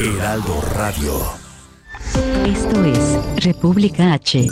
Heraldo Radio. Esto es República H.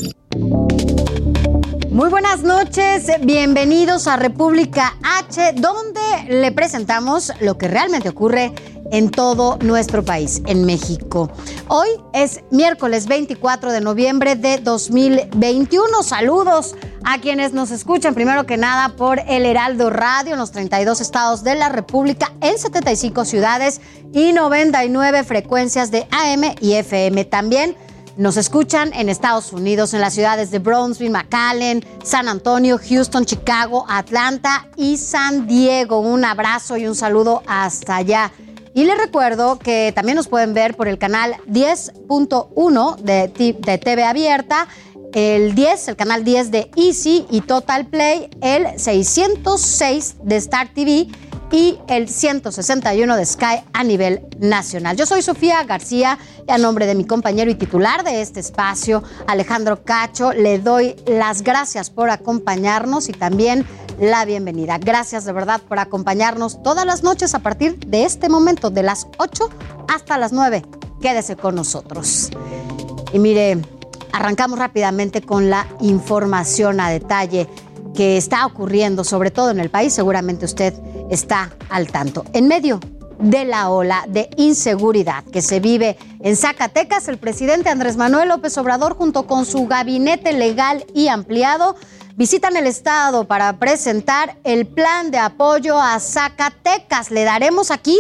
Muy buenas noches, bienvenidos a República H, donde le presentamos lo que realmente ocurre en todo nuestro país, en México. Hoy es miércoles 24 de noviembre de 2021. Saludos a quienes nos escuchan primero que nada por el Heraldo Radio en los 32 estados de la República, en 75 ciudades y 99 frecuencias de AM y FM. También nos escuchan en Estados Unidos, en las ciudades de Brownsville, McAllen, San Antonio, Houston, Chicago, Atlanta y San Diego. Un abrazo y un saludo hasta allá. Y les recuerdo que también nos pueden ver por el canal 10.1 de, de TV Abierta, el 10, el canal 10 de Easy y Total Play, el 606 de Star TV y el 161 de Sky a nivel nacional. Yo soy Sofía García y a nombre de mi compañero y titular de este espacio, Alejandro Cacho, le doy las gracias por acompañarnos y también la bienvenida. Gracias de verdad por acompañarnos todas las noches a partir de este momento, de las 8 hasta las 9. Quédese con nosotros. Y mire, arrancamos rápidamente con la información a detalle que está ocurriendo, sobre todo en el país. Seguramente usted está al tanto. En medio de la ola de inseguridad que se vive en Zacatecas, el presidente Andrés Manuel López Obrador, junto con su gabinete legal y ampliado, visitan el Estado para presentar el plan de apoyo a Zacatecas. Le daremos aquí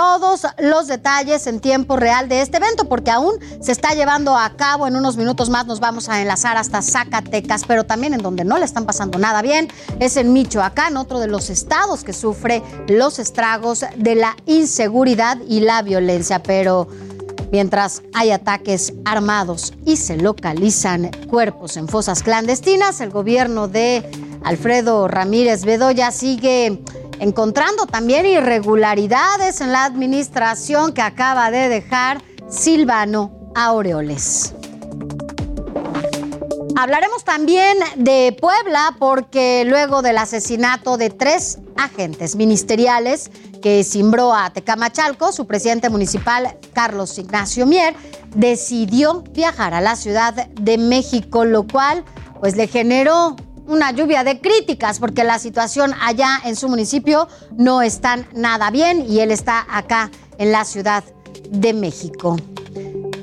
todos los detalles en tiempo real de este evento, porque aún se está llevando a cabo. En unos minutos más nos vamos a enlazar hasta Zacatecas, pero también en donde no le están pasando nada bien es en Michoacán, otro de los estados que sufre los estragos de la inseguridad y la violencia. Pero Mientras hay ataques armados y se localizan cuerpos en fosas clandestinas, el gobierno de Alfredo Ramírez Bedoya sigue encontrando también irregularidades en la administración que acaba de dejar Silvano Aureoles. Hablaremos también de Puebla porque luego del asesinato de tres agentes ministeriales que cimbró a Tecamachalco, su presidente municipal, Carlos Ignacio Mier, decidió viajar a la Ciudad de México, lo cual pues le generó una lluvia de críticas porque la situación allá en su municipio no está nada bien y él está acá en la Ciudad de México.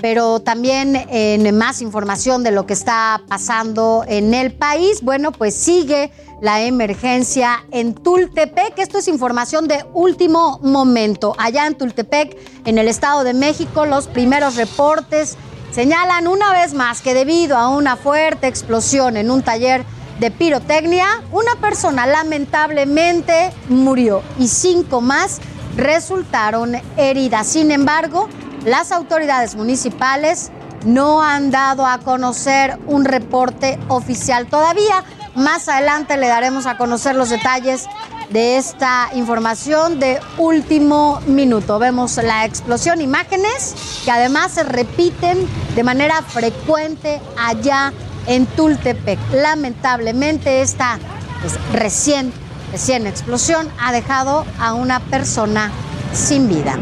Pero también en más información de lo que está pasando en el país, bueno, pues sigue la emergencia en Tultepec. Esto es información de último momento. Allá en Tultepec, en el Estado de México, los primeros reportes señalan una vez más que debido a una fuerte explosión en un taller de pirotecnia, una persona lamentablemente murió y cinco más resultaron heridas. Sin embargo, las autoridades municipales no han dado a conocer un reporte oficial todavía. Más adelante le daremos a conocer los detalles de esta información de último minuto. Vemos la explosión, imágenes que además se repiten de manera frecuente allá en Tultepec. Lamentablemente esta pues, recién, recién explosión ha dejado a una persona sin vida.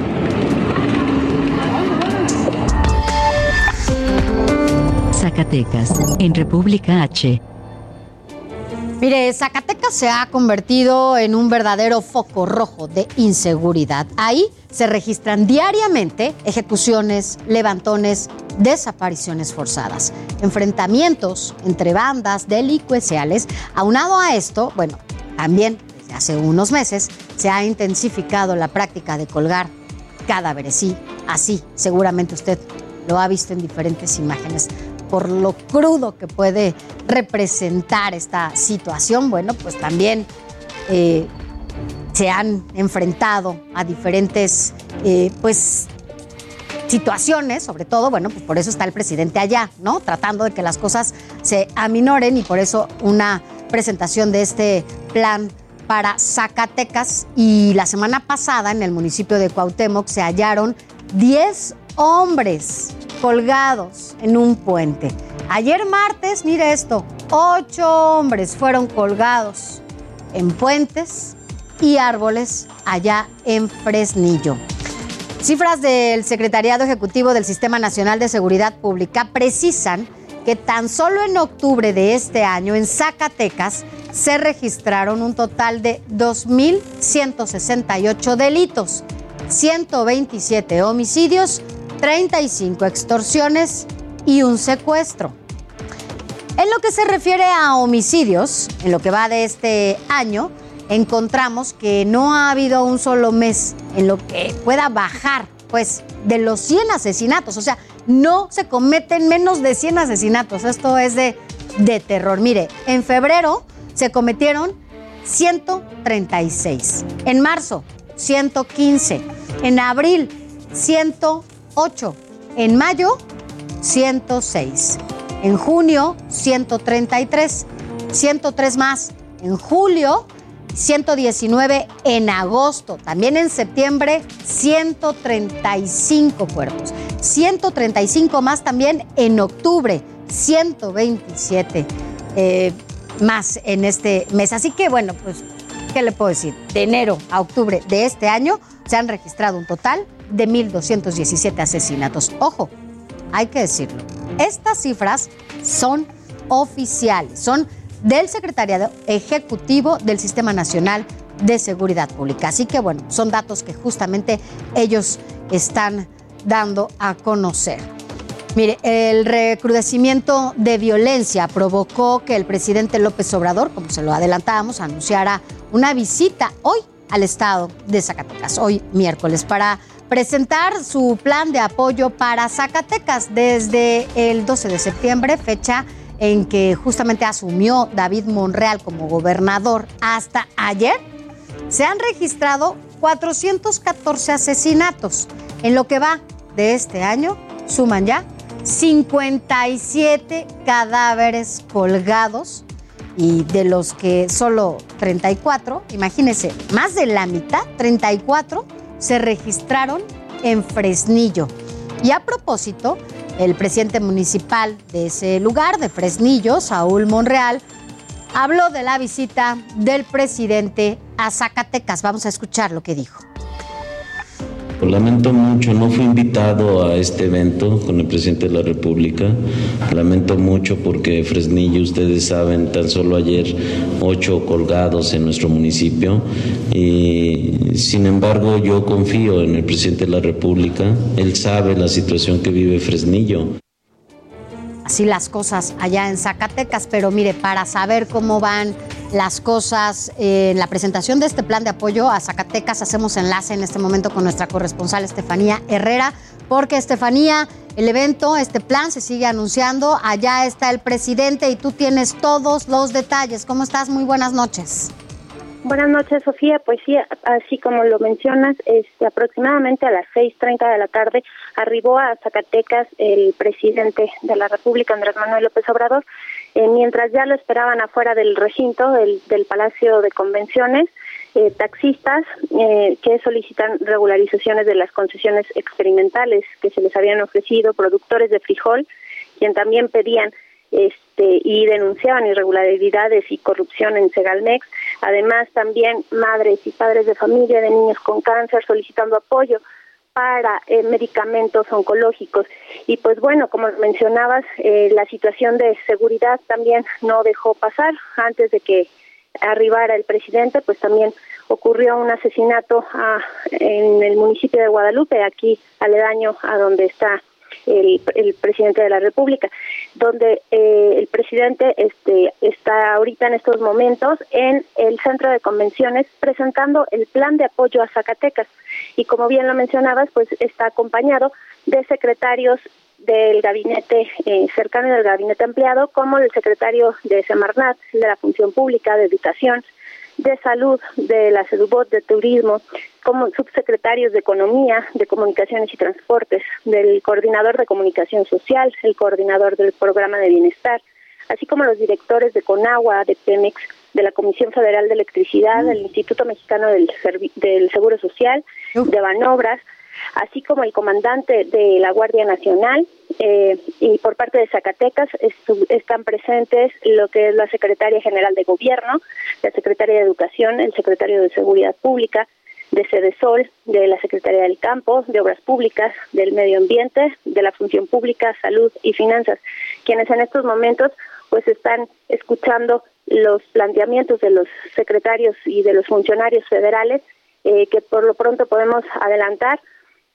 Zacatecas, en República H. Mire, Zacatecas se ha convertido en un verdadero foco rojo de inseguridad. Ahí se registran diariamente ejecuciones, levantones, desapariciones forzadas, enfrentamientos entre bandas delincuenciales. Aunado a esto, bueno, también desde hace unos meses se ha intensificado la práctica de colgar cadáveres. Sí, así, seguramente usted lo ha visto en diferentes imágenes por lo crudo que puede representar esta situación, bueno, pues también eh, se han enfrentado a diferentes, eh, pues, situaciones, sobre todo, bueno, pues por eso está el presidente allá, ¿no? Tratando de que las cosas se aminoren y por eso una presentación de este plan para Zacatecas y la semana pasada en el municipio de Cuauhtémoc se hallaron 10 hombres colgados en un puente. Ayer martes, mire esto, ocho hombres fueron colgados en puentes y árboles allá en Fresnillo. Cifras del Secretariado Ejecutivo del Sistema Nacional de Seguridad Pública precisan que tan solo en octubre de este año en Zacatecas se registraron un total de 2.168 delitos, 127 homicidios, 35 extorsiones y un secuestro. En lo que se refiere a homicidios, en lo que va de este año, encontramos que no ha habido un solo mes en lo que pueda bajar, pues, de los 100 asesinatos. O sea, no se cometen menos de 100 asesinatos. Esto es de, de terror. Mire, en febrero se cometieron 136. En marzo, 115. En abril, 108. En mayo, 106. En junio, 133. 103 más. En julio, 119 en agosto. También en septiembre, 135 cuerpos. 135 más también en octubre, 127. Eh, más en este mes. Así que bueno, pues, ¿qué le puedo decir? De enero a octubre de este año se han registrado un total de 1.217 asesinatos. Ojo, hay que decirlo, estas cifras son oficiales, son del Secretariado Ejecutivo del Sistema Nacional de Seguridad Pública. Así que bueno, son datos que justamente ellos están dando a conocer. Mire, el recrudecimiento de violencia provocó que el presidente López Obrador, como se lo adelantábamos, anunciara una visita hoy al estado de Zacatecas, hoy miércoles, para presentar su plan de apoyo para Zacatecas desde el 12 de septiembre, fecha en que justamente asumió David Monreal como gobernador hasta ayer, se han registrado 414 asesinatos. En lo que va de este año, suman ya 57 cadáveres colgados y de los que solo 34, imagínense, más de la mitad, 34, se registraron en Fresnillo. Y a propósito, el presidente municipal de ese lugar, de Fresnillo, Saúl Monreal, habló de la visita del presidente a Zacatecas. Vamos a escuchar lo que dijo. Lamento mucho, no fui invitado a este evento con el presidente de la República. Lamento mucho porque Fresnillo, ustedes saben, tan solo ayer ocho colgados en nuestro municipio. Y sin embargo, yo confío en el presidente de la República. Él sabe la situación que vive Fresnillo así las cosas allá en Zacatecas, pero mire, para saber cómo van las cosas eh, en la presentación de este plan de apoyo a Zacatecas, hacemos enlace en este momento con nuestra corresponsal Estefanía Herrera, porque Estefanía, el evento, este plan se sigue anunciando, allá está el presidente y tú tienes todos los detalles. ¿Cómo estás? Muy buenas noches. Buenas noches, Sofía. Pues sí, así como lo mencionas, este, aproximadamente a las 6.30 de la tarde arribó a Zacatecas el presidente de la República, Andrés Manuel López Obrador, eh, mientras ya lo esperaban afuera del recinto del, del Palacio de Convenciones. Eh, taxistas eh, que solicitan regularizaciones de las concesiones experimentales que se les habían ofrecido, productores de frijol, quien también pedían este, y denunciaban irregularidades y corrupción en Segalmex. Además, también madres y padres de familia de niños con cáncer solicitando apoyo para eh, medicamentos oncológicos. Y pues bueno, como mencionabas, eh, la situación de seguridad también no dejó pasar. Antes de que arribara el presidente, pues también ocurrió un asesinato ah, en el municipio de Guadalupe, aquí aledaño a donde está el, presidente de la República, donde eh, el presidente este, está ahorita en estos momentos en el centro de convenciones presentando el plan de apoyo a Zacatecas. Y como bien lo mencionabas, pues está acompañado de secretarios del gabinete eh, cercano del gabinete ampliado, como el secretario de Semarnat, de la Función Pública, de Educación, de salud, de la SEDUBOT, de turismo, como subsecretarios de Economía, de Comunicaciones y Transportes, del coordinador de Comunicación Social, el coordinador del Programa de Bienestar, así como los directores de CONAGUA, de Pemex, de la Comisión Federal de Electricidad, del Instituto Mexicano del, del Seguro Social, de Banobras, así como el comandante de la Guardia Nacional eh, y por parte de Zacatecas están presentes lo que es la Secretaria General de Gobierno, la Secretaria de Educación, el Secretario de Seguridad Pública, de Sol, de la Secretaría del Campo, de Obras Públicas, del Medio Ambiente, de la Función Pública, Salud y Finanzas, quienes en estos momentos pues están escuchando los planteamientos de los secretarios y de los funcionarios federales eh, que por lo pronto podemos adelantar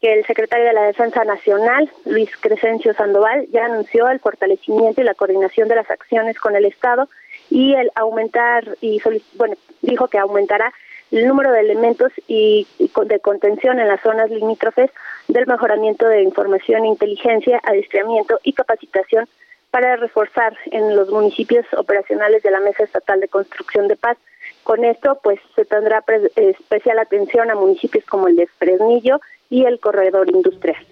que el secretario de la Defensa Nacional, Luis Crescencio Sandoval, ya anunció el fortalecimiento y la coordinación de las acciones con el Estado y el aumentar y bueno, dijo que aumentará el número de elementos y, de contención en las zonas limítrofes del mejoramiento de información e inteligencia, adiestramiento y capacitación para reforzar en los municipios operacionales de la Mesa Estatal de Construcción de Paz. Con esto, pues se tendrá especial atención a municipios como el de Fresnillo y el corredor industrial.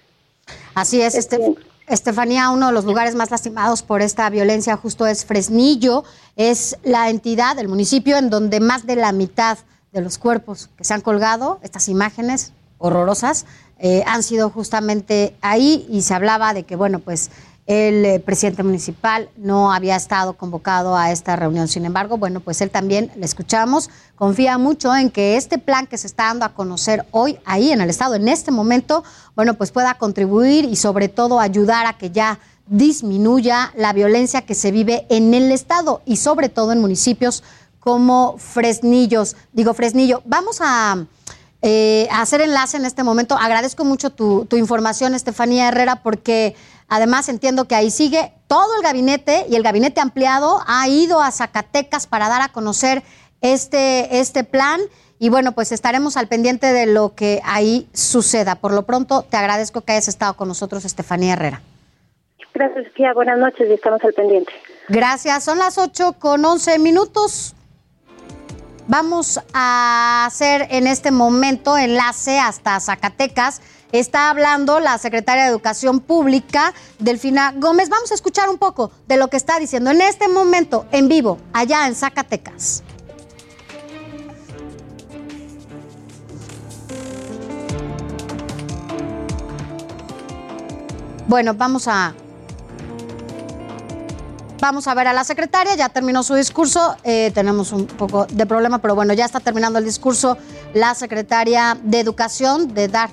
Así es, este, Estefanía, uno de los lugares más lastimados por esta violencia justo es Fresnillo, es la entidad, el municipio en donde más de la mitad de los cuerpos que se han colgado, estas imágenes horrorosas, eh, han sido justamente ahí y se hablaba de que, bueno, pues el eh, presidente municipal no había estado convocado a esta reunión. Sin embargo, bueno, pues él también, le escuchamos, confía mucho en que este plan que se está dando a conocer hoy ahí en el Estado, en este momento, bueno, pues pueda contribuir y sobre todo ayudar a que ya disminuya la violencia que se vive en el Estado y sobre todo en municipios como Fresnillos. Digo, Fresnillo, vamos a... Eh, hacer enlace en este momento. Agradezco mucho tu, tu información, Estefanía Herrera, porque Además, entiendo que ahí sigue todo el gabinete y el gabinete ampliado ha ido a Zacatecas para dar a conocer este, este plan. Y bueno, pues estaremos al pendiente de lo que ahí suceda. Por lo pronto, te agradezco que hayas estado con nosotros, Estefanía Herrera. Gracias, Sofía. Buenas noches y estamos al pendiente. Gracias. Son las 8 con 11 minutos. Vamos a hacer en este momento enlace hasta Zacatecas Está hablando la secretaria de Educación Pública, Delfina Gómez. Vamos a escuchar un poco de lo que está diciendo en este momento, en vivo, allá en Zacatecas. Bueno, vamos a Vamos a ver a la secretaria, ya terminó su discurso, eh, tenemos un poco de problema, pero bueno, ya está terminando el discurso la secretaria de Educación de dar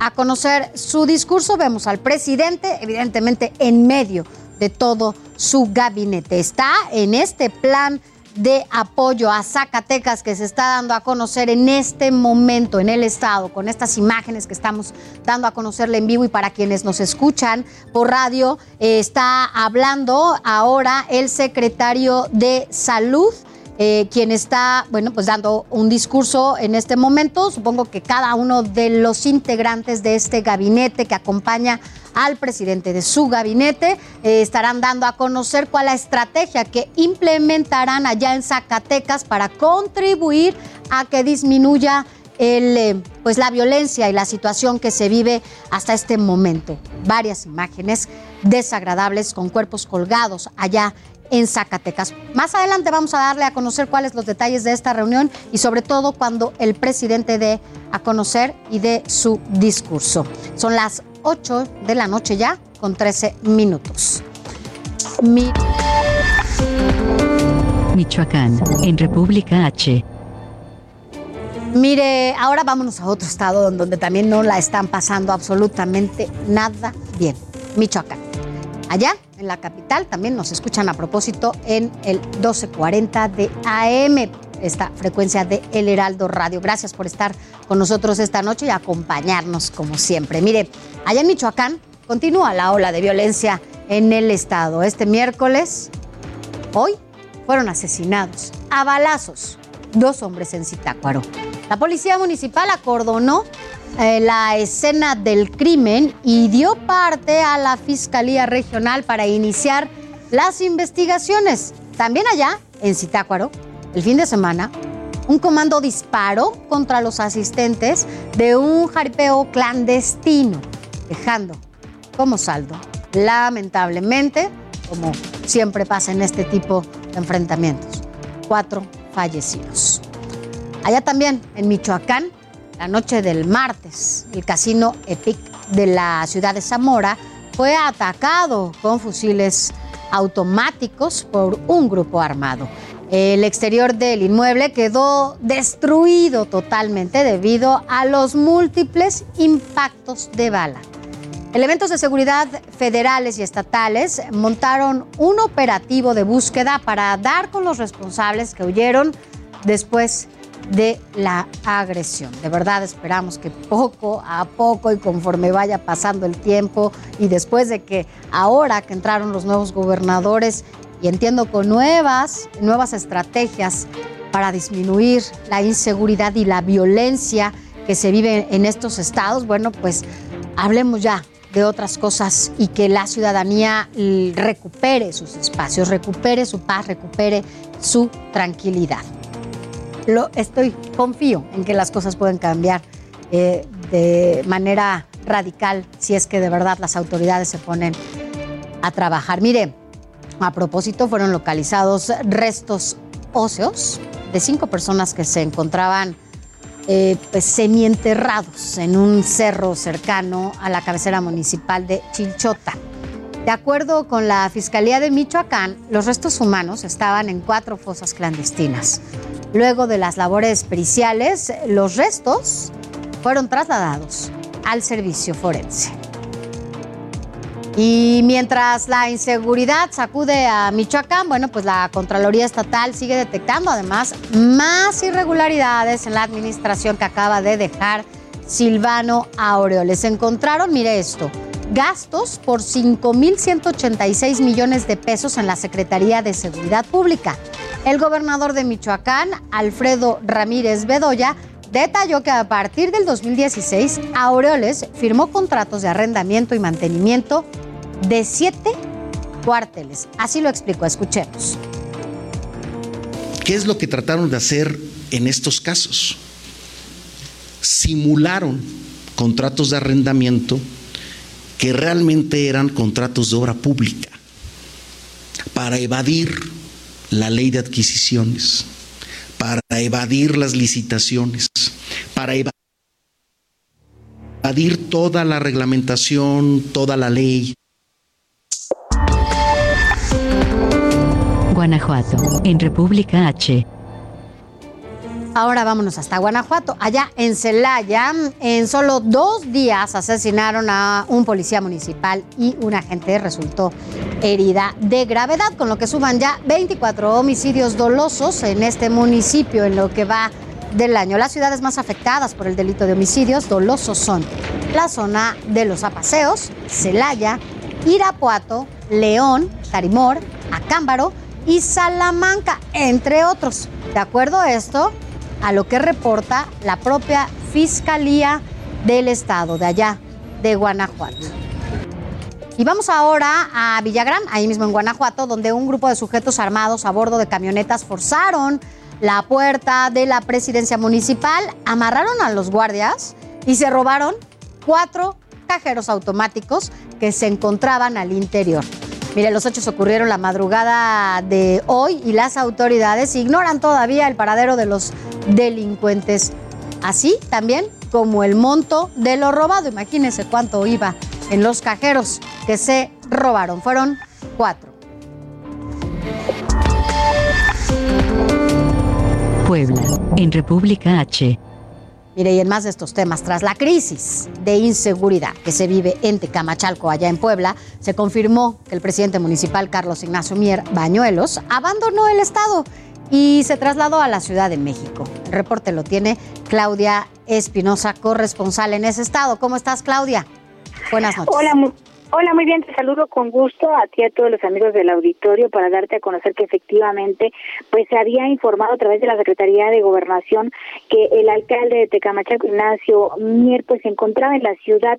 a conocer su discurso. Vemos al presidente, evidentemente, en medio de todo su gabinete. Está en este plan de apoyo a Zacatecas que se está dando a conocer en este momento en el estado, con estas imágenes que estamos dando a conocerle en vivo y para quienes nos escuchan por radio, eh, está hablando ahora el secretario de Salud. Eh, quien está, bueno, pues dando un discurso en este momento. Supongo que cada uno de los integrantes de este gabinete que acompaña al presidente de su gabinete eh, estarán dando a conocer cuál es la estrategia que implementarán allá en Zacatecas para contribuir a que disminuya eh, pues la violencia y la situación que se vive hasta este momento. Varias imágenes desagradables con cuerpos colgados allá en Zacatecas. Más adelante vamos a darle a conocer cuáles los detalles de esta reunión y sobre todo cuando el presidente dé a conocer y dé su discurso. Son las 8 de la noche ya con 13 minutos. Michoacán, en República H. Mire, ahora vámonos a otro estado donde también no la están pasando absolutamente nada bien. Michoacán. Allá en la capital. También nos escuchan a propósito en el 1240 de AM, esta frecuencia de El Heraldo Radio. Gracias por estar con nosotros esta noche y acompañarnos como siempre. Mire, allá en Michoacán continúa la ola de violencia en el estado. Este miércoles, hoy, fueron asesinados a balazos dos hombres en Zitácuaro. La policía municipal acordonó eh, la escena del crimen y dio parte a la Fiscalía Regional para iniciar las investigaciones. También allá, en Zitácuaro, el fin de semana, Un comando disparó contra los asistentes de un jaripeo clandestino, dejando como saldo, lamentablemente, como siempre pasa en este tipo de enfrentamientos, cuatro fallecidos. Allá también, en Michoacán, la noche del martes, el casino Epic de la ciudad de Zamora fue atacado con fusiles automáticos por un grupo armado. El exterior del inmueble quedó destruido totalmente debido a los múltiples impactos de bala. Elementos de seguridad federales y estatales montaron un operativo de búsqueda para dar con los responsables que huyeron después de la agresión. De verdad esperamos que poco a poco y conforme vaya pasando el tiempo y después de que ahora que entraron los nuevos gobernadores y entiendo con nuevas, nuevas estrategias para disminuir la inseguridad y la violencia que se vive en estos estados, bueno, pues hablemos ya de otras cosas y que la ciudadanía recupere sus espacios, recupere su paz, recupere su tranquilidad lo estoy, confío en que las cosas pueden cambiar eh, de manera radical si es que de verdad las autoridades se ponen a trabajar. Mire, a propósito, fueron localizados restos óseos de cinco personas que se encontraban eh, pues, semienterrados en un cerro cercano a la cabecera municipal de Chinchota. De acuerdo con la Fiscalía de Michoacán, los restos humanos estaban en cuatro fosas clandestinas. Luego de las labores periciales, los restos fueron trasladados al servicio forense. Y mientras la inseguridad sacude a Michoacán, bueno, pues la Contraloría Estatal sigue detectando además más irregularidades en la administración que acaba de dejar Silvano Aureoles. Encontraron, mire esto, gastos por 5.186 millones de pesos en la Secretaría de Seguridad Pública. El gobernador de Michoacán, Alfredo Ramírez Bedoya, detalló que a partir del 2016, Aureoles firmó contratos de arrendamiento y mantenimiento de siete cuarteles. Así lo explicó, escuchemos. ¿Qué es lo que trataron de hacer en estos casos? Simularon contratos de arrendamiento que realmente eran contratos de obra pública para evadir la ley de adquisiciones, para evadir las licitaciones, para evadir toda la reglamentación, toda la ley. Guanajuato, en República H. Ahora vámonos hasta Guanajuato. Allá en Celaya, en solo dos días asesinaron a un policía municipal y un agente resultó herida de gravedad, con lo que suman ya 24 homicidios dolosos en este municipio en lo que va del año. Las ciudades más afectadas por el delito de homicidios dolosos son la zona de los Apaseos, Celaya, Irapuato, León, Tarimor, Acámbaro y Salamanca, entre otros. De acuerdo a esto, a lo que reporta la propia Fiscalía del Estado de allá, de Guanajuato. Y vamos ahora a Villagrán, ahí mismo en Guanajuato, donde un grupo de sujetos armados a bordo de camionetas forzaron la puerta de la presidencia municipal, amarraron a los guardias y se robaron cuatro cajeros automáticos que se encontraban al interior. Mire, los hechos ocurrieron la madrugada de hoy y las autoridades ignoran todavía el paradero de los delincuentes. Así también como el monto de lo robado. Imagínense cuánto iba en los cajeros que se robaron. Fueron cuatro. Puebla, en República H. Mire, y en más de estos temas, tras la crisis de inseguridad que se vive en Tecamachalco, allá en Puebla, se confirmó que el presidente municipal Carlos Ignacio Mier Bañuelos abandonó el estado y se trasladó a la Ciudad de México. El reporte lo tiene Claudia Espinosa, corresponsal en ese estado. ¿Cómo estás, Claudia? Buenas noches. Hola, Hola, muy bien, te saludo con gusto a ti y a todos los amigos del auditorio para darte a conocer que efectivamente pues se había informado a través de la Secretaría de Gobernación que el alcalde de Tecamachaco, Ignacio Mier, pues se encontraba en la Ciudad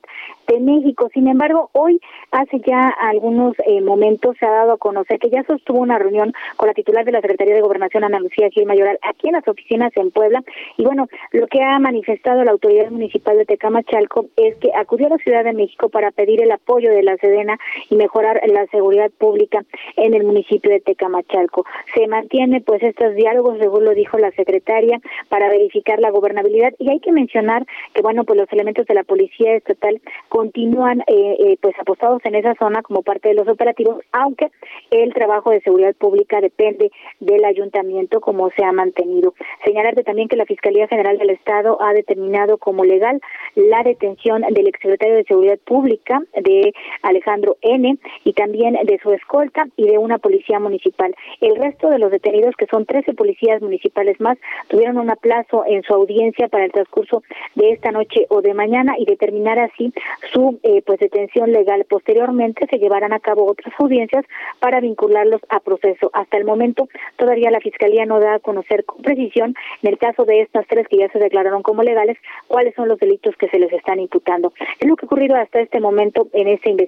de México. Sin embargo, hoy, hace ya algunos eh, momentos, se ha dado a conocer que ya sostuvo una reunión con la titular de la Secretaría de Gobernación, Ana Lucía Gil Mayoral, aquí en las oficinas en Puebla. Y bueno, lo que ha manifestado la autoridad municipal de Tecamachalco es que acudió a la Ciudad de México para pedir el apoyo de la Sedena y mejorar la seguridad pública en el municipio de Tecamachalco. Se mantiene pues estos diálogos, según lo dijo la secretaria, para verificar la gobernabilidad y hay que mencionar que bueno, pues los elementos de la policía estatal continúan eh, eh, pues apostados en esa zona como parte de los operativos, aunque el trabajo de seguridad pública depende del ayuntamiento como se ha mantenido. Señalarte también que la Fiscalía General del Estado ha determinado como legal la detención del exsecretario de Seguridad Pública de Alejandro N., y también de su escolta y de una policía municipal. El resto de los detenidos, que son 13 policías municipales más, tuvieron un aplazo en su audiencia para el transcurso de esta noche o de mañana y determinar así su eh, pues detención legal. Posteriormente se llevarán a cabo otras audiencias para vincularlos a proceso. Hasta el momento todavía la Fiscalía no da a conocer con precisión, en el caso de estas tres que ya se declararon como legales, cuáles son los delitos que se les están imputando. Es lo que ha ocurrido hasta este momento en esta investigación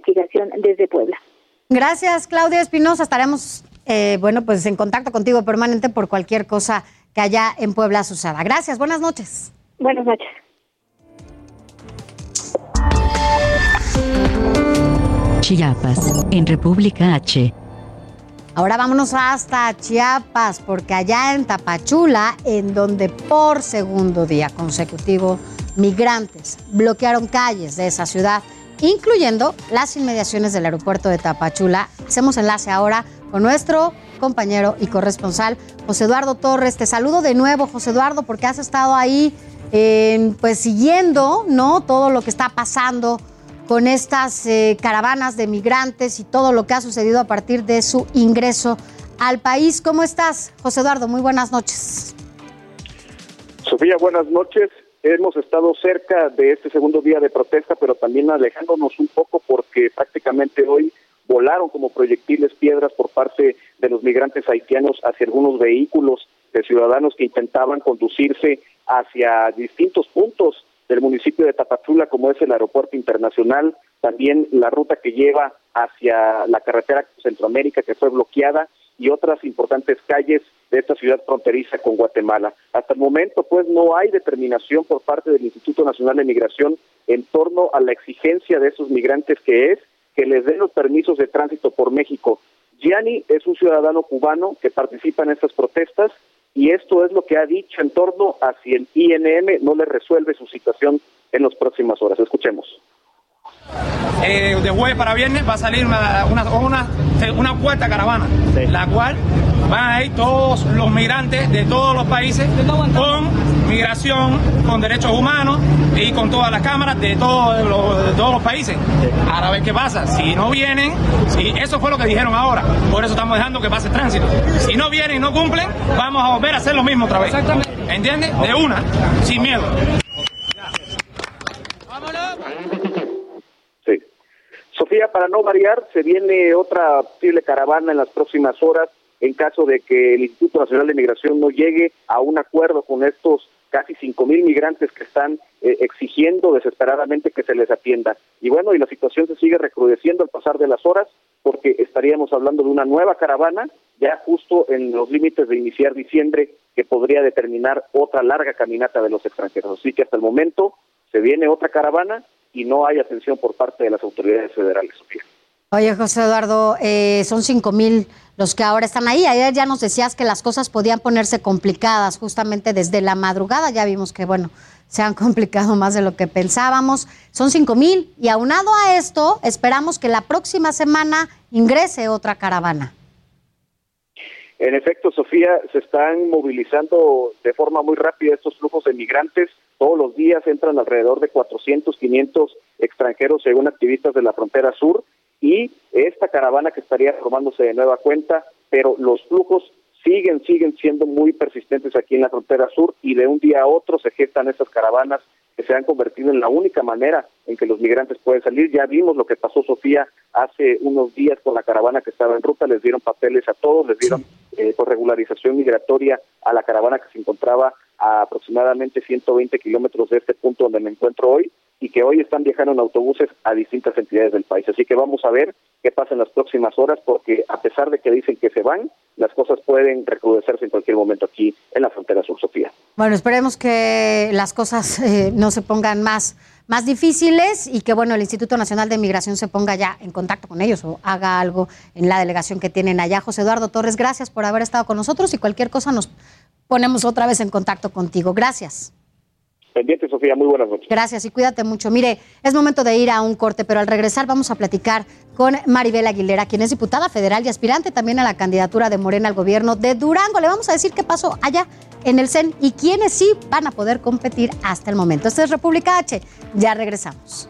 desde Puebla. Gracias, Claudia Espinosa. Estaremos, eh, bueno, pues en contacto contigo permanente por cualquier cosa que haya en Puebla suceda. Gracias, buenas noches. Buenas noches. Chiapas, en República H. Ahora vámonos hasta Chiapas, porque allá en Tapachula, en donde por segundo día consecutivo migrantes bloquearon calles de esa ciudad, incluyendo las inmediaciones del aeropuerto de Tapachula. Hacemos enlace ahora con nuestro compañero y corresponsal José Eduardo Torres. Te saludo de nuevo, José Eduardo, porque has estado ahí pues siguiendo ¿no? todo lo que está pasando con estas eh, caravanas de migrantes y todo lo que ha sucedido a partir de su ingreso al país. ¿Cómo estás, José Eduardo? Muy buenas noches. Sofía, buenas noches hemos estado cerca de este segundo día de protesta, pero también alejándonos un poco porque prácticamente hoy volaron como proyectiles piedras por parte de los migrantes haitianos hacia algunos vehículos de ciudadanos que intentaban conducirse hacia distintos puntos del municipio de Tapachula, como es el aeropuerto internacional, también la ruta que lleva hacia la carretera Centroamérica que fue bloqueada y otras importantes calles de esta ciudad fronteriza con Guatemala. Hasta el momento, pues, no hay determinación por parte del Instituto Nacional de Migración en torno a la exigencia de esos migrantes que es que les den los permisos de tránsito por México. Gianni es un ciudadano cubano que participa en estas protestas y esto es lo que ha dicho en torno a si el INM no le resuelve su situación en las próximas horas. Escuchemos. Eh, de jueves para viernes va a salir una, una, una, cuarta caravana, la cual van a ir todos los migrantes de todos los países con migración, con derechos humanos y con todas las cámaras de todos los, todos los países. Ahora a ver qué pasa. Si no vienen, si eso fue lo que dijeron ahora, por eso estamos dejando que pase tránsito. Si no vienen y no cumplen, vamos a volver a hacer lo mismo otra vez. Exactamente. ¿Entiendes? De una, sin miedo. Para no variar, se viene otra posible caravana en las próximas horas en caso de que el Instituto Nacional de Migración no llegue a un acuerdo con estos casi cinco mil migrantes que están eh, exigiendo desesperadamente que se les atienda. Y bueno, y la situación se sigue recrudeciendo al pasar de las horas porque estaríamos hablando de una nueva caravana ya justo en los límites de iniciar diciembre que podría determinar otra larga caminata de los extranjeros. Así que hasta el momento se viene otra caravana y no hay atención por parte de las autoridades federales, Sofía. Oye, José Eduardo, eh, son cinco mil los que ahora están ahí. Ayer ya nos decías que las cosas podían ponerse complicadas justamente desde la madrugada. Ya vimos que, bueno, se han complicado más de lo que pensábamos. Son cinco mil y aunado a esto, esperamos que la próxima semana ingrese otra caravana. En efecto, Sofía, se están movilizando de forma muy rápida estos flujos de migrantes. Todos los días entran alrededor de 400, 500 extranjeros, según activistas de la frontera sur, y esta caravana que estaría formándose de nueva cuenta, pero los flujos siguen, siguen siendo muy persistentes aquí en la frontera sur y de un día a otro se gestan estas caravanas que se han convertido en la única manera en que los migrantes pueden salir. Ya vimos lo que pasó, Sofía, hace unos días con la caravana que estaba en ruta, les dieron papeles a todos, les dieron eh, por regularización migratoria a la caravana que se encontraba a aproximadamente 120 kilómetros de este punto donde me encuentro hoy y que hoy están viajando en autobuses a distintas entidades del país. Así que vamos a ver qué pasa en las próximas horas, porque a pesar de que dicen que se van, las cosas pueden recrudecerse en cualquier momento aquí en la frontera sur, Sofía. Bueno, esperemos que las cosas eh, no se pongan más, más difíciles y que bueno el Instituto Nacional de Migración se ponga ya en contacto con ellos o haga algo en la delegación que tienen allá. José Eduardo Torres, gracias por haber estado con nosotros y cualquier cosa nos ponemos otra vez en contacto contigo. Gracias. Pendiente, Sofía, muy buenas noches. Gracias y cuídate mucho. Mire, es momento de ir a un corte, pero al regresar vamos a platicar con Maribel Aguilera, quien es diputada federal y aspirante también a la candidatura de Morena al gobierno de Durango. Le vamos a decir qué pasó allá en el CEN y quiénes sí van a poder competir hasta el momento. Esto es República H. Ya regresamos.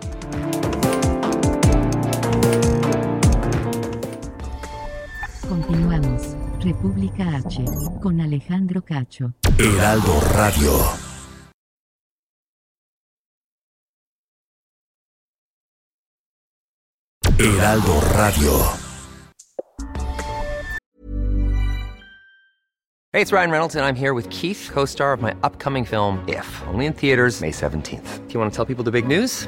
República H con Alejandro Cacho. Heraldo Radio. Heraldo Radio. Hey, it's Ryan Reynolds, and I'm here with Keith, co star of my upcoming film, If, only in theaters, May 17th. Do you want to tell people the big news?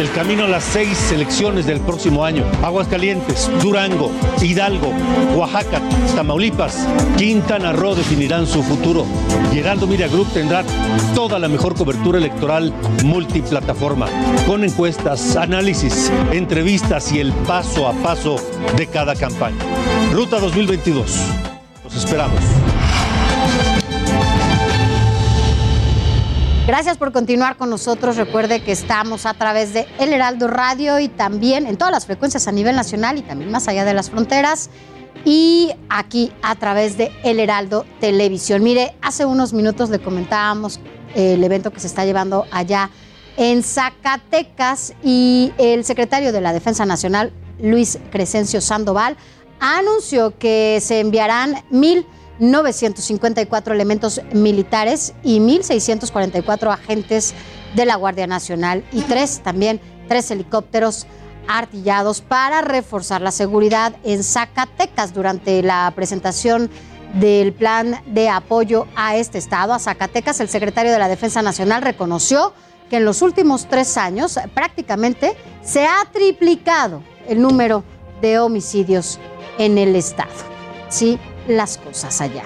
El camino a las seis elecciones del próximo año. Aguascalientes, Durango, Hidalgo, Oaxaca, Tamaulipas, Quintana Roo definirán su futuro. Y Heraldo Media Group tendrá toda la mejor cobertura electoral multiplataforma, con encuestas, análisis, entrevistas y el paso a paso de cada campaña. Ruta 2022. Los esperamos. Gracias por continuar con nosotros. Recuerde que estamos a través de El Heraldo Radio y también en todas las frecuencias a nivel nacional y también más allá de las fronteras. Y aquí a través de El Heraldo Televisión. Mire, hace unos minutos le comentábamos eh, el evento que se está llevando allá en Zacatecas y el secretario de la Defensa Nacional, Luis Crescencio Sandoval, anunció que se enviarán mil 954 elementos militares y 1.644 agentes de la Guardia Nacional y tres también, tres helicópteros artillados para reforzar la seguridad en Zacatecas durante la presentación del plan de apoyo a este estado, a Zacatecas, el secretario de la Defensa Nacional reconoció que en los últimos tres años prácticamente se ha triplicado el número de homicidios en el estado. Sí, las cosas allá.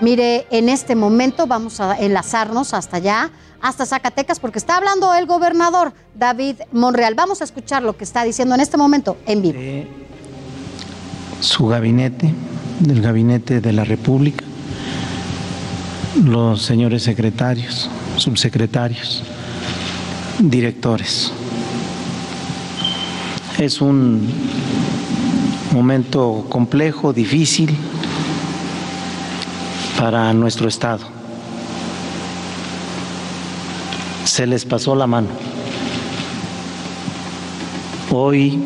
Mire, en este momento vamos a enlazarnos hasta allá, hasta Zacatecas, porque está hablando el gobernador David Monreal. Vamos a escuchar lo que está diciendo en este momento en vivo. Su gabinete, del gabinete de la República, los señores secretarios, subsecretarios, directores. Es un momento complejo, difícil para nuestro Estado. Se les pasó la mano. Hoy,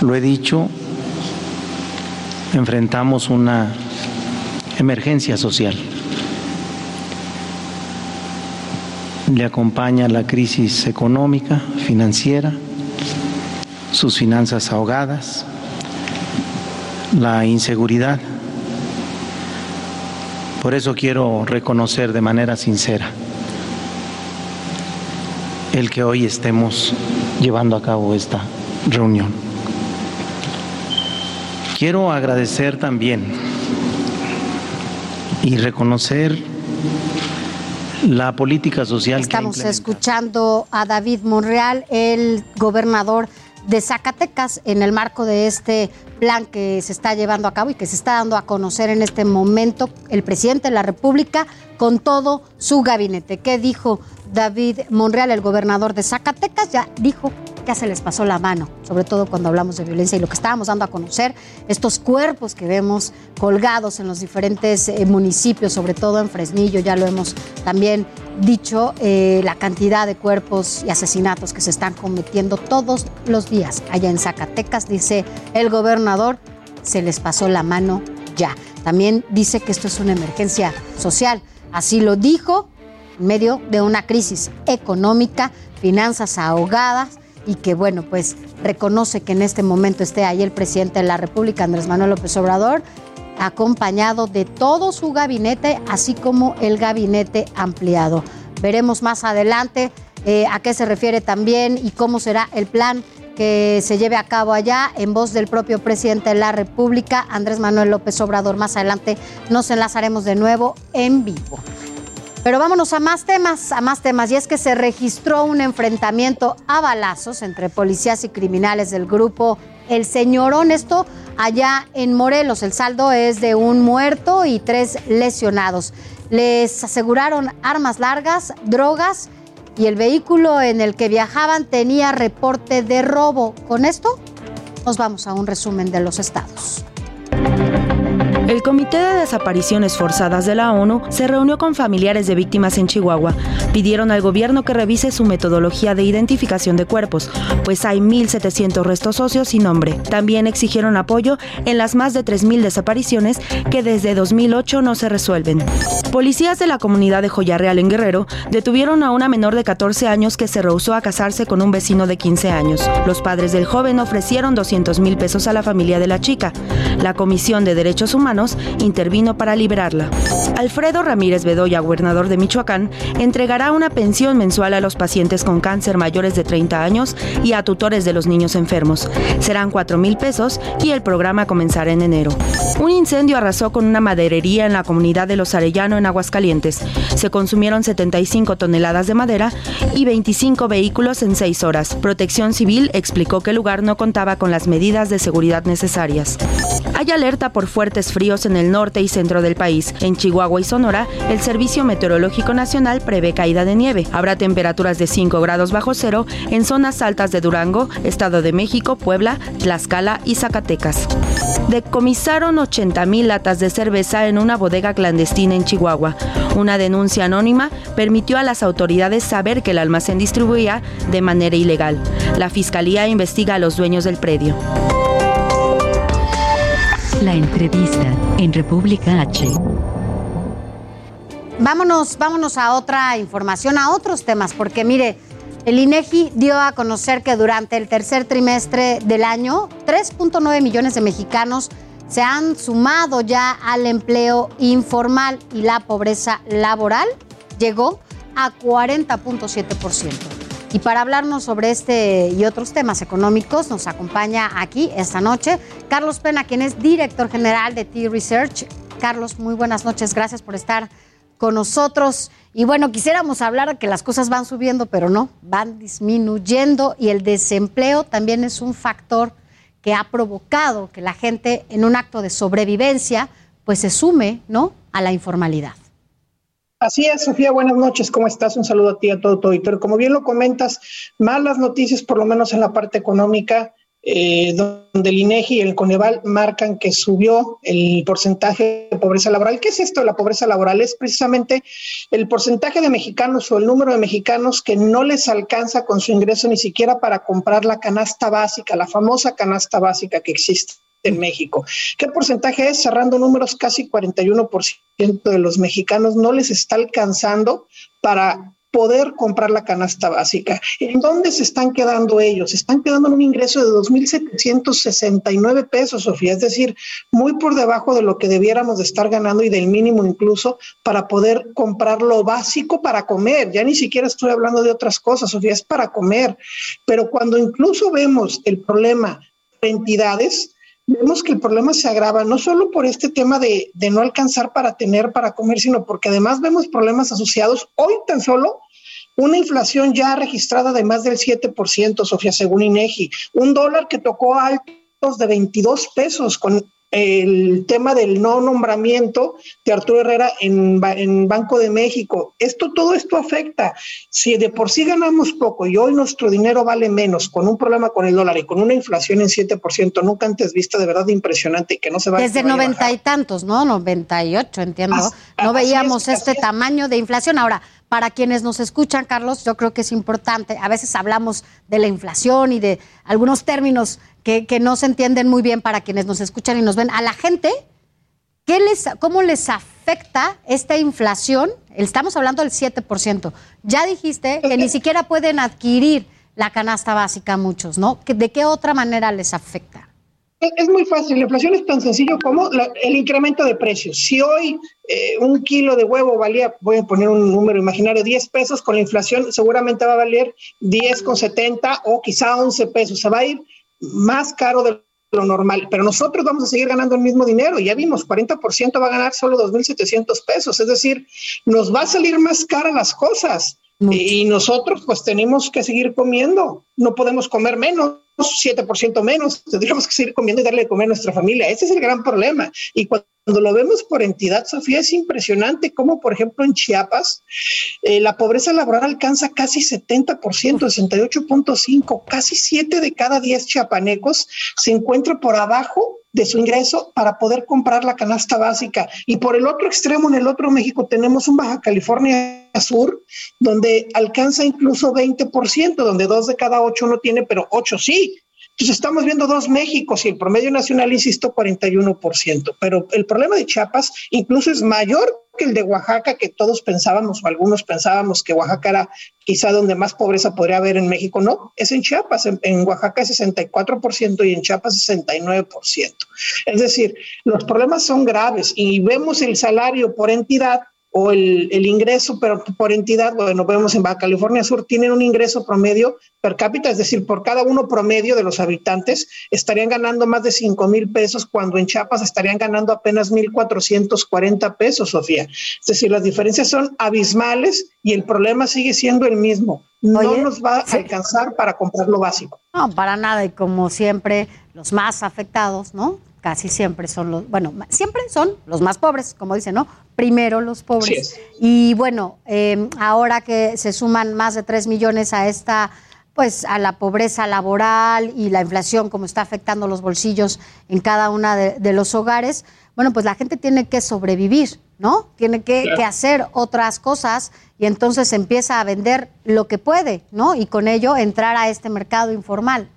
lo he dicho, enfrentamos una emergencia social. Le acompaña la crisis económica, financiera, sus finanzas ahogadas, la inseguridad. Por eso quiero reconocer de manera sincera el que hoy estemos llevando a cabo esta reunión. Quiero agradecer también y reconocer la política social Estamos que escuchando a David Monreal, el gobernador de Zacatecas en el marco de este plan que se está llevando a cabo y que se está dando a conocer en este momento el presidente de la República con todo su gabinete. ¿Qué dijo David Monreal, el gobernador de Zacatecas? Ya dijo ya se les pasó la mano, sobre todo cuando hablamos de violencia y lo que estábamos dando a conocer, estos cuerpos que vemos colgados en los diferentes eh, municipios, sobre todo en Fresnillo, ya lo hemos también dicho, eh, la cantidad de cuerpos y asesinatos que se están cometiendo todos los días allá en Zacatecas, dice el gobernador, se les pasó la mano ya. También dice que esto es una emergencia social, así lo dijo en medio de una crisis económica, finanzas ahogadas y que, bueno, pues reconoce que en este momento esté ahí el presidente de la República, Andrés Manuel López Obrador, acompañado de todo su gabinete, así como el gabinete ampliado. Veremos más adelante eh, a qué se refiere también y cómo será el plan que se lleve a cabo allá en voz del propio presidente de la República, Andrés Manuel López Obrador. Más adelante nos enlazaremos de nuevo en vivo. Pero vámonos a más temas, a más temas. Y es que se registró un enfrentamiento a balazos entre policías y criminales del grupo El Señorón. Esto allá en Morelos. El saldo es de un muerto y tres lesionados. Les aseguraron armas largas, drogas y el vehículo en el que viajaban tenía reporte de robo. Con esto nos vamos a un resumen de los estados. El Comité de Desapariciones Forzadas de la ONU se reunió con familiares de víctimas en Chihuahua. Pidieron al gobierno que revise su metodología de identificación de cuerpos, pues hay 1.700 restos óseos sin nombre. También exigieron apoyo en las más de 3.000 desapariciones que desde 2008 no se resuelven. Policías de la comunidad de Joya Real en Guerrero detuvieron a una menor de 14 años que se rehusó a casarse con un vecino de 15 años. Los padres del joven ofrecieron 200 mil pesos a la familia de la chica. La Comisión de Derechos Humanos intervino para liberarla. Alfredo Ramírez Bedoya, gobernador de Michoacán, entregará una pensión mensual a los pacientes con cáncer mayores de 30 años y a tutores de los niños enfermos. Serán 4 mil pesos y el programa comenzará en enero. Un incendio arrasó con una maderería en la comunidad de Los Arellano en Aguascalientes. Se consumieron 75 toneladas de madera y 25 vehículos en 6 horas. Protección Civil explicó que el lugar no contaba con las medidas de seguridad necesarias. Hay alerta por fuertes fríos en el norte y centro del país. En Chihuahua y Sonora, el Servicio Meteorológico Nacional prevé caída de nieve. Habrá temperaturas de 5 grados bajo cero en zonas altas de Durango, Estado de México, Puebla, Tlaxcala y Zacatecas. Decomisaron 80 mil latas de cerveza en una bodega clandestina en Chihuahua. Una denuncia anónima permitió a las autoridades saber que el almacén distribuía de manera ilegal. La fiscalía investiga a los dueños del predio. La entrevista en República H. Vámonos, vámonos a otra información, a otros temas, porque mire, el INEGI dio a conocer que durante el tercer trimestre del año, 3.9 millones de mexicanos se han sumado ya al empleo informal y la pobreza laboral llegó a 40.7%. Y para hablarnos sobre este y otros temas económicos, nos acompaña aquí esta noche Carlos Pena, quien es director general de T-Research. Carlos, muy buenas noches, gracias por estar con nosotros. Y bueno, quisiéramos hablar que las cosas van subiendo, pero no, van disminuyendo y el desempleo también es un factor que ha provocado que la gente en un acto de sobrevivencia pues se sume, ¿no?, a la informalidad. Así es, Sofía, buenas noches, ¿cómo estás? Un saludo a ti, a todo tu auditorio. Como bien lo comentas, malas noticias, por lo menos en la parte económica, eh, donde el INEGI y el Coneval marcan que subió el porcentaje de pobreza laboral. ¿Qué es esto la pobreza laboral? Es precisamente el porcentaje de mexicanos o el número de mexicanos que no les alcanza con su ingreso ni siquiera para comprar la canasta básica, la famosa canasta básica que existe en México. ¿Qué porcentaje es? Cerrando números, casi 41% de los mexicanos no les está alcanzando para poder comprar la canasta básica. ¿En dónde se están quedando ellos? Están quedando en un ingreso de 2.769 pesos, Sofía, es decir, muy por debajo de lo que debiéramos de estar ganando y del mínimo incluso para poder comprar lo básico para comer. Ya ni siquiera estoy hablando de otras cosas, Sofía, es para comer. Pero cuando incluso vemos el problema de entidades, vemos que el problema se agrava no solo por este tema de, de, no alcanzar para tener, para comer, sino porque además vemos problemas asociados. Hoy tan solo una inflación ya registrada de más del 7%, Sofía, según INEGI, un dólar que tocó altos de 22 pesos con el tema del no nombramiento de Arturo Herrera en, en, Banco de México. Esto, todo esto afecta. Si de por sí ganamos poco y hoy nuestro dinero vale menos con un problema con el dólar y con una inflación en 7%, nunca antes vista, de verdad impresionante y que no se va Desde noventa y tantos, ¿no? 98, entiendo. no veíamos este tamaño de inflación. Ahora, para quienes nos escuchan, Carlos, yo creo que es importante. A veces hablamos de la inflación y de algunos términos que, no se entienden muy bien para quienes nos escuchan y nos ven. A la gente, ¿qué les, ¿cómo les afecta esta inflación? Estamos hablando del 7%. Ya dijiste que ni siquiera pueden adquirir la canasta básica muchos, ¿no? ¿De qué otra manera les afecta? Es muy fácil, la inflación es tan sencillo como el incremento de precios. Si hoy eh, un kilo de huevo valía, voy a poner un número imaginario, 10 pesos, con la inflación seguramente va a valer 10,70 o quizá 11 pesos. Se va a ir más caro de lo normal, pero nosotros vamos a seguir ganando el mismo dinero. Ya vimos, 40% va a ganar solo 2.700 pesos, es decir, nos va a salir más cara las cosas. Y nosotros pues tenemos que seguir comiendo, no podemos comer menos, 7% menos, tendríamos que seguir comiendo y darle de comer a nuestra familia. Ese es el gran problema. Y cuando lo vemos por entidad, Sofía, es impresionante cómo, por ejemplo, en Chiapas, eh, la pobreza laboral alcanza casi 70%, 68.5%, casi 7 de cada 10 chiapanecos se encuentra por abajo de su ingreso para poder comprar la canasta básica. Y por el otro extremo, en el otro México, tenemos un Baja California Sur, donde alcanza incluso 20%, donde dos de cada ocho no tiene, pero ocho sí. Entonces estamos viendo dos Méxicos y el promedio nacional, insisto, 41%. Pero el problema de Chiapas incluso es mayor que el de Oaxaca, que todos pensábamos o algunos pensábamos que Oaxaca era quizá donde más pobreza podría haber en México. No, es en Chiapas. En, en Oaxaca es 64% y en Chiapas 69%. Es decir, los problemas son graves y vemos el salario por entidad o el, el, ingreso pero por entidad, bueno, vemos en Baja California Sur, tienen un ingreso promedio per cápita, es decir, por cada uno promedio de los habitantes estarían ganando más de 5 mil pesos, cuando en Chiapas estarían ganando apenas 1.440 pesos, Sofía. Es decir, las diferencias son abismales y el problema sigue siendo el mismo. No nos va a alcanzar para comprar lo básico. No, para nada, y como siempre, los más afectados, ¿no? Casi siempre son los, bueno, siempre son los más pobres, como dicen, ¿no? Primero los pobres. Y bueno, em, ahora que se suman más de 3 millones a esta, pues a la pobreza laboral y la inflación, como está afectando los bolsillos en cada una de, los hogares, bueno, pues la gente tiene que sobrevivir, ¿no? Tiene que, que, hacer otras cosas y entonces empieza a vender lo que puede, ¿no? Y con ello entrar a este mercado informal.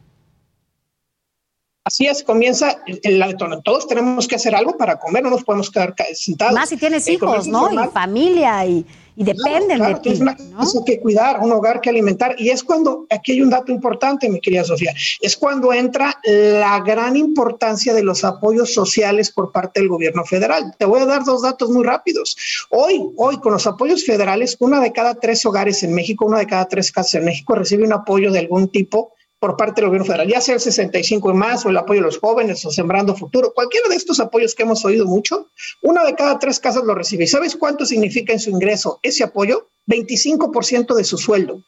Así es, comienza el, el, Todos tenemos que hacer algo para comer, no nos podemos quedar sentados. Más si tienes hijos, ¿no? Y familia y, dependen de ti. Una que cuidar, un hogar que alimentar. Y es cuando, aquí hay un dato importante, mi querida Sofía, es cuando entra la gran importancia de los apoyos sociales por parte del gobierno federal. Te voy a dar dos datos muy rápidos. Hoy, hoy, con los apoyos federales, una de cada tres hogares en México, una de cada tres casas en México recibe un apoyo de algún tipo por parte del gobierno federal, ya sea el 65 y más o el apoyo a los jóvenes o Sembrando Futuro, cualquiera de estos apoyos que hemos oído mucho, una de cada tres casas lo recibe. ¿Y sabes cuánto significa en su ingreso ese apoyo? 25% de su sueldo.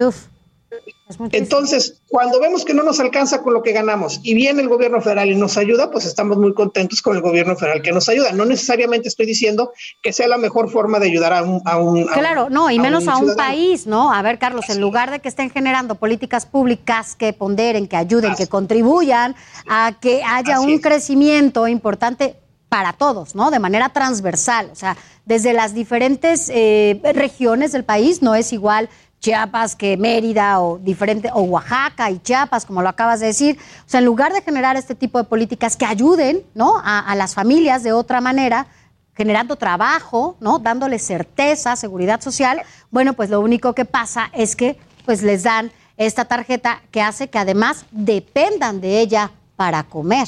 Entonces, cuando vemos que no nos alcanza con lo que ganamos y viene el gobierno federal y nos ayuda, pues estamos muy contentos con el gobierno federal que nos ayuda. No necesariamente estoy diciendo que sea la mejor forma de ayudar a un... claro, no, y menos a un, país, ¿no? A ver, Carlos, en lugar de que estén generando políticas públicas que ponderen, que ayuden, que contribuyan a que haya un crecimiento importante para todos, ¿no? De manera transversal, o sea, desde las diferentes eh, regiones del país no es igual Chiapas que Mérida o diferente, o Oaxaca y Chiapas, como lo acabas de decir. O sea, en lugar de generar este tipo de políticas que ayuden ¿no? a, las familias de otra manera, generando trabajo, ¿no? Dándole certeza, seguridad social, bueno, pues lo único que pasa es que pues les dan esta tarjeta que hace que además dependan de ella para comer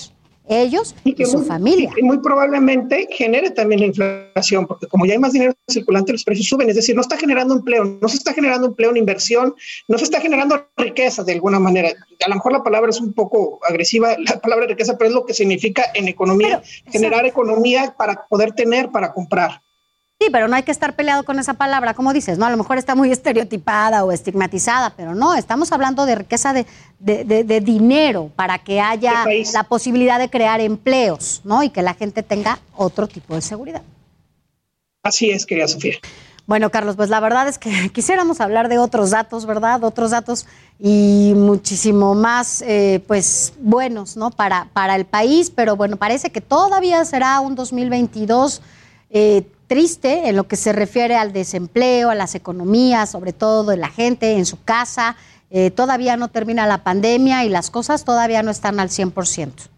ellos y, que su familia. Y muy probablemente genere también la inflación, porque como ya hay más dinero circulante, los precios suben. Es decir, no está generando empleo, no se está generando empleo en inversión, no se está generando riqueza de alguna manera. A lo mejor la palabra es un poco agresiva, la palabra riqueza, pero es lo que significa en economía, generar economía para poder tener, para comprar. Sí, pero no hay que estar peleado con esa palabra, como dices, ¿no? A lo mejor está muy estereotipada o estigmatizada, pero no, estamos hablando de riqueza de, de, de dinero para que haya la posibilidad de crear empleos, ¿no? Y que la gente tenga otro tipo de seguridad. Así es, querida Sofía. Bueno, Carlos, pues la verdad es que quisiéramos hablar de otros datos, ¿verdad? Otros datos y muchísimo más, eh, pues, buenos, ¿no? Para, para el país, pero bueno, parece que todavía será un 2022 eh, triste en lo que se refiere al desempleo, a las economías, sobre todo de la gente en su casa. Eh, todavía no termina la pandemia y las cosas todavía no están al 100%.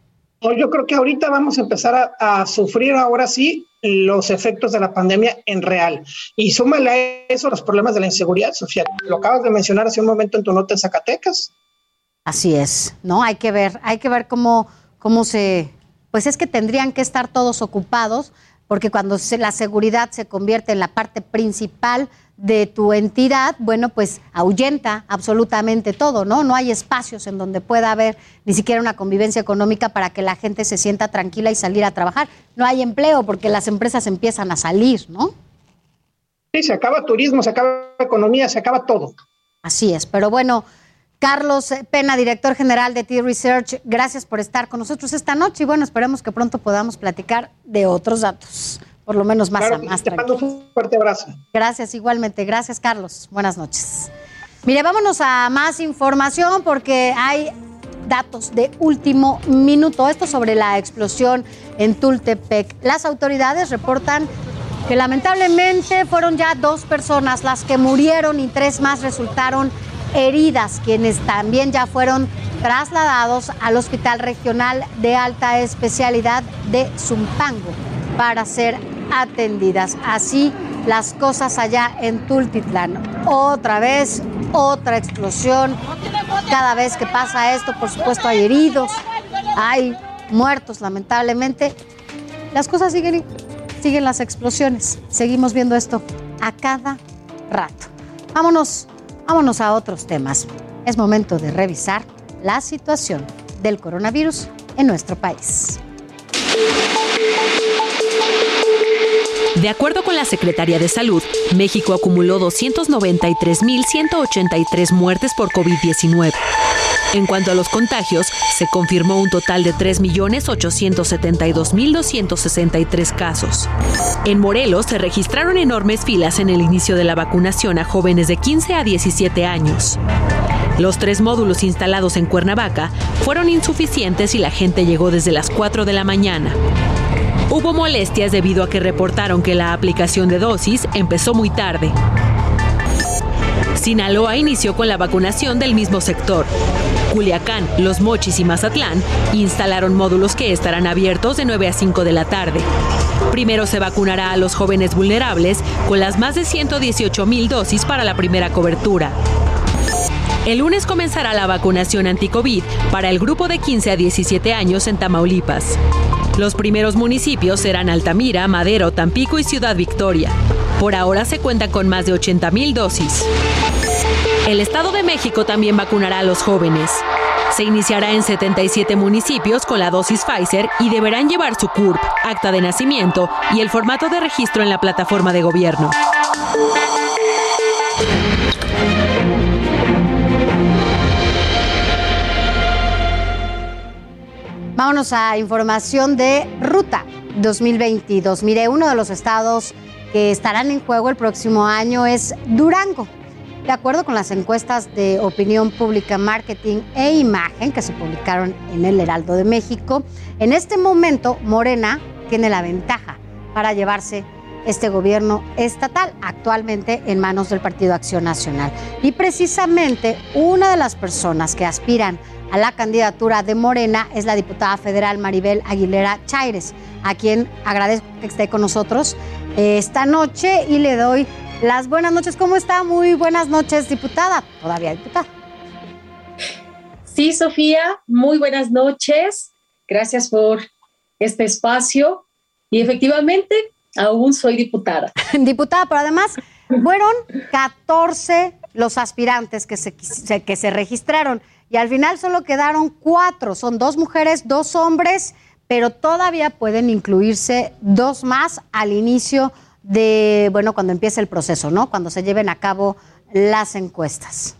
Yo creo que ahorita vamos a empezar a, sufrir ahora sí los efectos de la pandemia en real. Y súmale a eso los problemas de la inseguridad, Sofía. Lo acabas de mencionar hace un momento en tu nota en Zacatecas. Así es, ¿no? Hay que ver, hay que ver cómo, cómo se... Pues es que tendrían que estar todos ocupados porque cuando la seguridad se convierte en la parte principal de tu entidad, bueno, pues ahuyenta absolutamente todo, ¿no? No hay espacios en donde pueda haber ni siquiera una convivencia económica para que la gente se sienta tranquila y salir a trabajar. No hay empleo porque las empresas empiezan a salir, ¿no? Sí, se acaba turismo, se acaba economía, se acaba todo. Así es, pero bueno, Carlos Pena, director general de T-Research, gracias por estar con nosotros esta noche y bueno, esperemos que pronto podamos platicar de otros datos, por lo menos más claro, a más. Te mando un fuerte abrazo. Gracias, igualmente. Gracias, Carlos. Buenas noches. Mire, vámonos a más información porque hay datos de último minuto. Esto sobre la explosión en Tultepec. Las autoridades reportan que lamentablemente fueron ya dos personas las que murieron y tres más resultaron heridas, quienes también ya fueron trasladados al Hospital Regional de Alta Especialidad de Zumpango para ser atendidas. Así las cosas allá en Tultitlán. Otra vez, otra explosión. Cada vez que pasa esto, por supuesto, hay heridos, hay muertos, lamentablemente. Las cosas siguen, siguen las explosiones. Seguimos viendo esto a cada rato. Vámonos Vámonos a otros temas. Es momento de revisar la situación del coronavirus en nuestro país. De acuerdo con la Secretaría de Salud, México acumuló 293.183 muertes por COVID-19. En cuanto a los contagios, se confirmó un total de 3.872.263 casos. En Morelos se registraron enormes filas en el inicio de la vacunación a jóvenes de 15 a 17 años. Los tres módulos instalados en Cuernavaca fueron insuficientes y la gente llegó desde las 4 de la mañana. Hubo molestias debido a que reportaron que la aplicación de dosis empezó muy tarde. Sinaloa inició con la vacunación del mismo sector. Culiacán, Los Mochis y Mazatlán instalaron módulos que estarán abiertos de 9 a 5 de la tarde. Primero se vacunará a los jóvenes vulnerables con las más de 118 mil dosis para la primera cobertura. El lunes comenzará la vacunación anti-COVID para el grupo de 15 a 17 años en Tamaulipas. Los primeros municipios serán Altamira, Madero, Tampico y Ciudad Victoria. Por ahora se cuenta con más de 80 mil dosis. El Estado de México también vacunará a los jóvenes. Se iniciará en 77 municipios con la dosis Pfizer y deberán llevar su CURP, acta de nacimiento y el formato de registro en la plataforma de gobierno. Vámonos a información de Ruta 2022. Mire, uno de los estados que estarán en juego el próximo año es Durango. De acuerdo con las encuestas de opinión pública, marketing e imagen que se publicaron en el Heraldo de México, en este momento Morena tiene la ventaja para llevarse este gobierno estatal actualmente en manos del Partido Acción Nacional. Y precisamente una de las personas que aspiran a la candidatura de Morena es la diputada federal Maribel Aguilera Chaires, a quien agradezco que esté con nosotros eh, esta noche y le doy las buenas noches. ¿Cómo está? Muy buenas noches, diputada. Todavía diputada. Sí, Sofía, muy buenas noches. Gracias por este espacio. Y efectivamente, aún soy diputada. diputada, pero además fueron 14 los aspirantes que se, que se registraron y al final solo quedaron cuatro. Son dos mujeres, dos hombres, pero todavía pueden incluirse dos más al inicio de, bueno, cuando empiece el proceso, ¿no? Cuando se lleven a cabo las encuestas.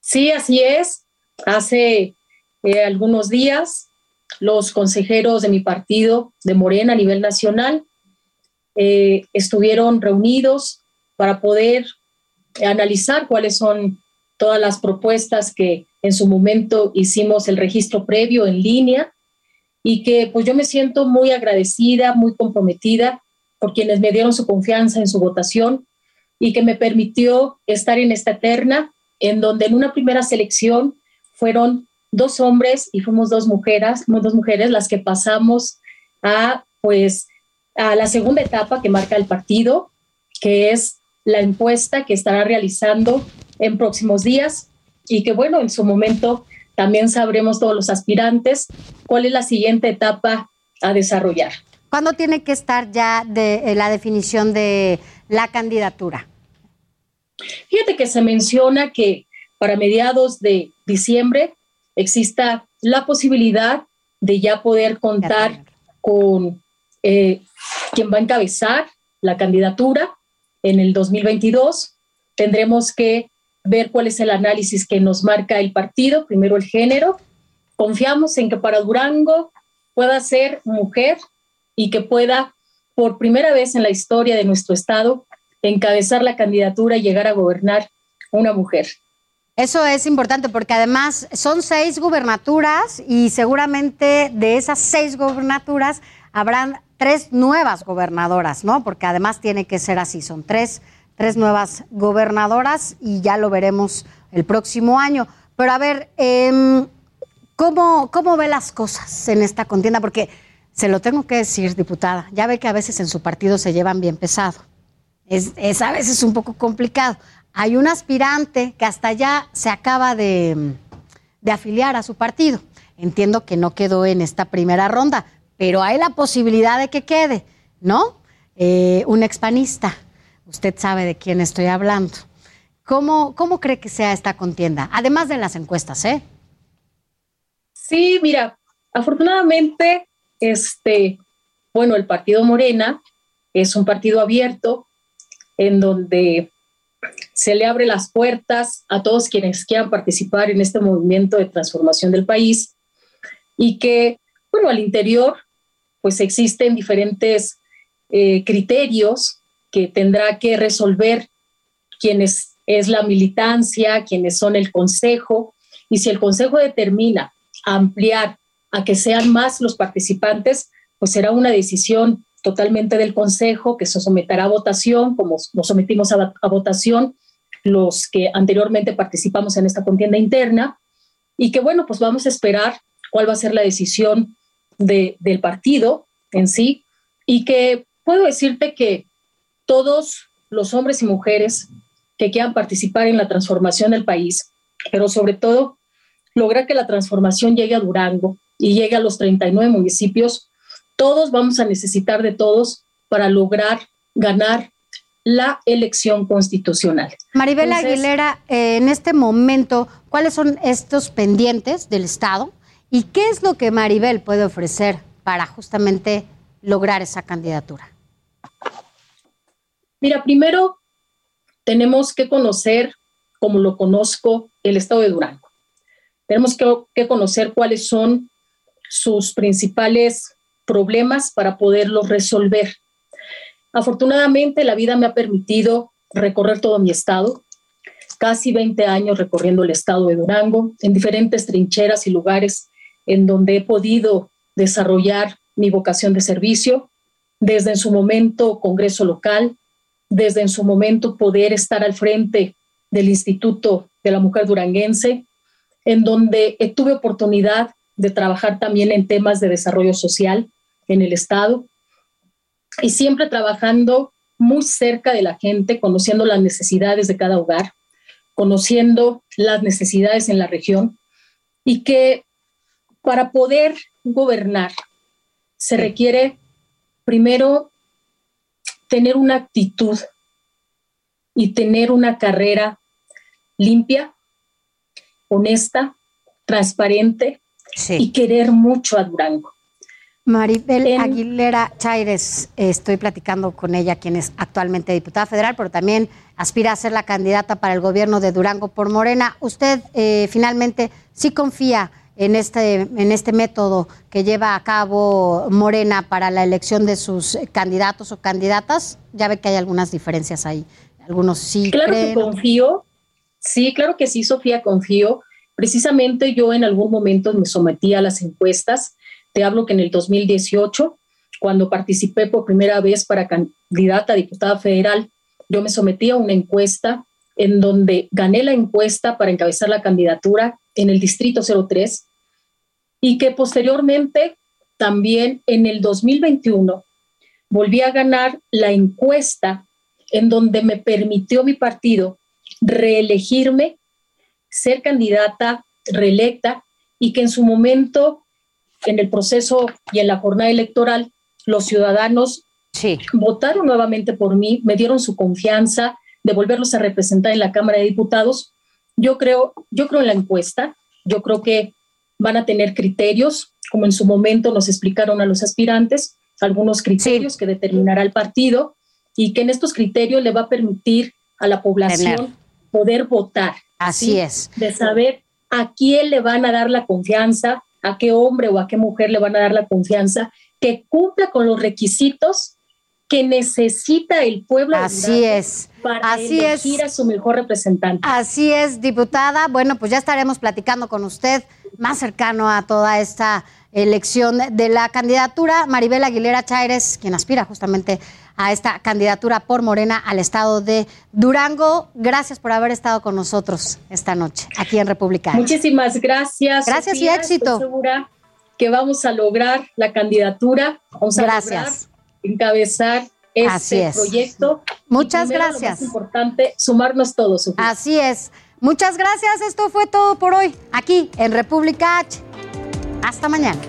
Sí, así es. Hace eh, algunos días los consejeros de mi partido, de Morena a nivel nacional, eh, estuvieron reunidos para poder analizar cuáles son todas las propuestas que en su momento hicimos el registro previo en línea y que pues yo me siento muy agradecida, muy comprometida por quienes me dieron su confianza en su votación y que me permitió estar en esta terna en donde en una primera selección fueron dos hombres y fuimos dos mujeres, dos mujeres las que pasamos a pues a la segunda etapa que marca el partido, que es la encuesta que estará realizando en próximos días y que bueno, en su momento también sabremos todos los aspirantes cuál es la siguiente etapa a desarrollar. ¿Cuándo tiene que estar ya de, eh, la definición de la candidatura? Fíjate que se menciona que para mediados de diciembre exista la posibilidad de ya poder contar con eh, quien va a encabezar la candidatura en el 2022. Tendremos que ver cuál es el análisis que nos marca el partido, primero el género. Confiamos en que para Durango pueda ser mujer y que pueda, por primera vez en la historia de nuestro estado, encabezar la candidatura y llegar a gobernar una mujer. Eso es importante porque además son seis gubernaturas y seguramente de esas seis gubernaturas habrán tres nuevas gobernadoras, ¿no? Porque además tiene que ser así, son tres, tres nuevas gobernadoras y ya lo veremos el próximo año. Pero a ver, eh, ¿cómo, ¿cómo ve las cosas en esta contienda? Porque se lo tengo que decir, diputada, ya ve que a veces en su partido se llevan bien pesado. Es, a veces un poco complicado. Hay un aspirante que hasta ya se acaba de, afiliar a su partido. Entiendo que no quedó en esta primera ronda, pero hay la posibilidad de que quede, ¿no? Eh, un expanista. Usted sabe de quién estoy hablando. ¿Cómo, ¿Cómo cree que sea esta contienda? Además de las encuestas, ¿eh? Sí, mira, afortunadamente, este, bueno, el partido Morena es un partido abierto en donde se le abre las puertas a todos quienes quieran participar en este movimiento de transformación del país y que, bueno, al interior, pues existen diferentes eh, criterios que tendrá que resolver quienes es la militancia, quienes son el consejo, y si el consejo determina ampliar a que sean más los participantes, pues será una decisión totalmente del Consejo, que se someterá a votación, como nos sometimos a, votación los que anteriormente participamos en esta contienda interna, y que bueno, pues vamos a esperar cuál va a ser la decisión de, del partido en sí, y que puedo decirte que todos los hombres y mujeres que quieran participar en la transformación del país, pero sobre todo lograr que la transformación llegue a Durango y llegue a los 39 municipios, todos vamos a necesitar de todos para lograr ganar la elección constitucional. Maribel Aguilera, eh, en este momento, ¿cuáles son estos pendientes del Estado y qué es lo que Maribel puede ofrecer para justamente lograr esa candidatura? Mira, primero tenemos que conocer, como lo conozco, el Estado de Durango. Tenemos que, que conocer cuáles son sus principales problemas para poderlos resolver. Afortunadamente, la vida me ha permitido recorrer todo mi estado, casi 20 años recorriendo el estado de Durango, en diferentes trincheras y lugares en donde he podido desarrollar mi vocación de servicio, desde en su momento Congreso local, desde en su momento poder estar al frente del Instituto de la Mujer Duranguense, en donde tuve oportunidad de trabajar también en temas de desarrollo social, en el Estado. Y siempre trabajando muy cerca de la gente, conociendo las necesidades de cada hogar, conociendo las necesidades en la región y que para poder gobernar se requiere primero tener una actitud y tener una carrera limpia, honesta, transparente y querer mucho a Durango. Maribel Aguilera Chaires, estoy platicando con ella, quien es actualmente diputada federal, pero también aspira a ser la candidata para el gobierno de Durango por Morena. ¿Usted eh, finalmente sí confía en este, en este método que lleva a cabo Morena para la elección de sus candidatos o candidatas? Ya ve que hay algunas diferencias ahí. Algunos sí. Claro que confío. Sí, claro que sí, Sofía, confío. Precisamente yo en algún momento me sometí a las encuestas. Te hablo que en el 2018, cuando participé por primera vez para candidata a diputada federal, yo me sometí a una encuesta en donde gané la encuesta para encabezar la candidatura en el Distrito 03 y que posteriormente también en el 2021 volví a ganar la encuesta en donde me permitió mi partido reelegirme, ser candidata reelecta y que en su momento en el proceso y en la jornada electoral, los ciudadanos votaron nuevamente por mí, me dieron su confianza de volverlos a representar en la Cámara de Diputados. Yo creo, yo creo en la encuesta, yo creo que van a tener criterios, como en su momento nos explicaron a los aspirantes, algunos criterios que determinará el partido y que en estos criterios le va a permitir a la población poder votar. Así es. De saber a quién le van a dar la confianza, a qué hombre o a qué mujer le van a dar la confianza, que cumpla con los requisitos que necesita el pueblo. Así es. Para Así elegir a su mejor representante. Así es, diputada. Bueno, pues ya estaremos platicando con usted más cercano a toda esta elección de la candidatura. Maribel Aguilera Chaires, quien aspira justamente a esta candidatura por Morena al estado de Durango. Gracias por haber estado con nosotros esta noche aquí en República. Muchísimas gracias. Gracias y éxito. Estoy segura que vamos a lograr la candidatura. Vamos a gracias. encabezar este proyecto. Muchas gracias. es importante sumarnos todos. Así es. Muchas gracias. Esto fue todo por hoy aquí en República H. Hasta mañana.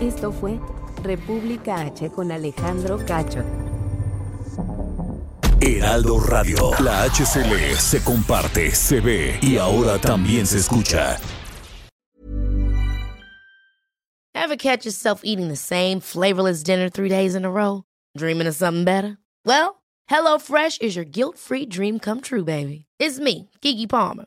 Esto fue República H con Alejandro Cacho. Heraldo Radio, la HCL se comparte, se ve y ahora también se escucha. Ever catch yourself eating the same flavorless dinner three days in a row? Dreaming of something better? Well, HelloFresh is your guilt-free dream come true, baby. It's me, Kiki Palmer.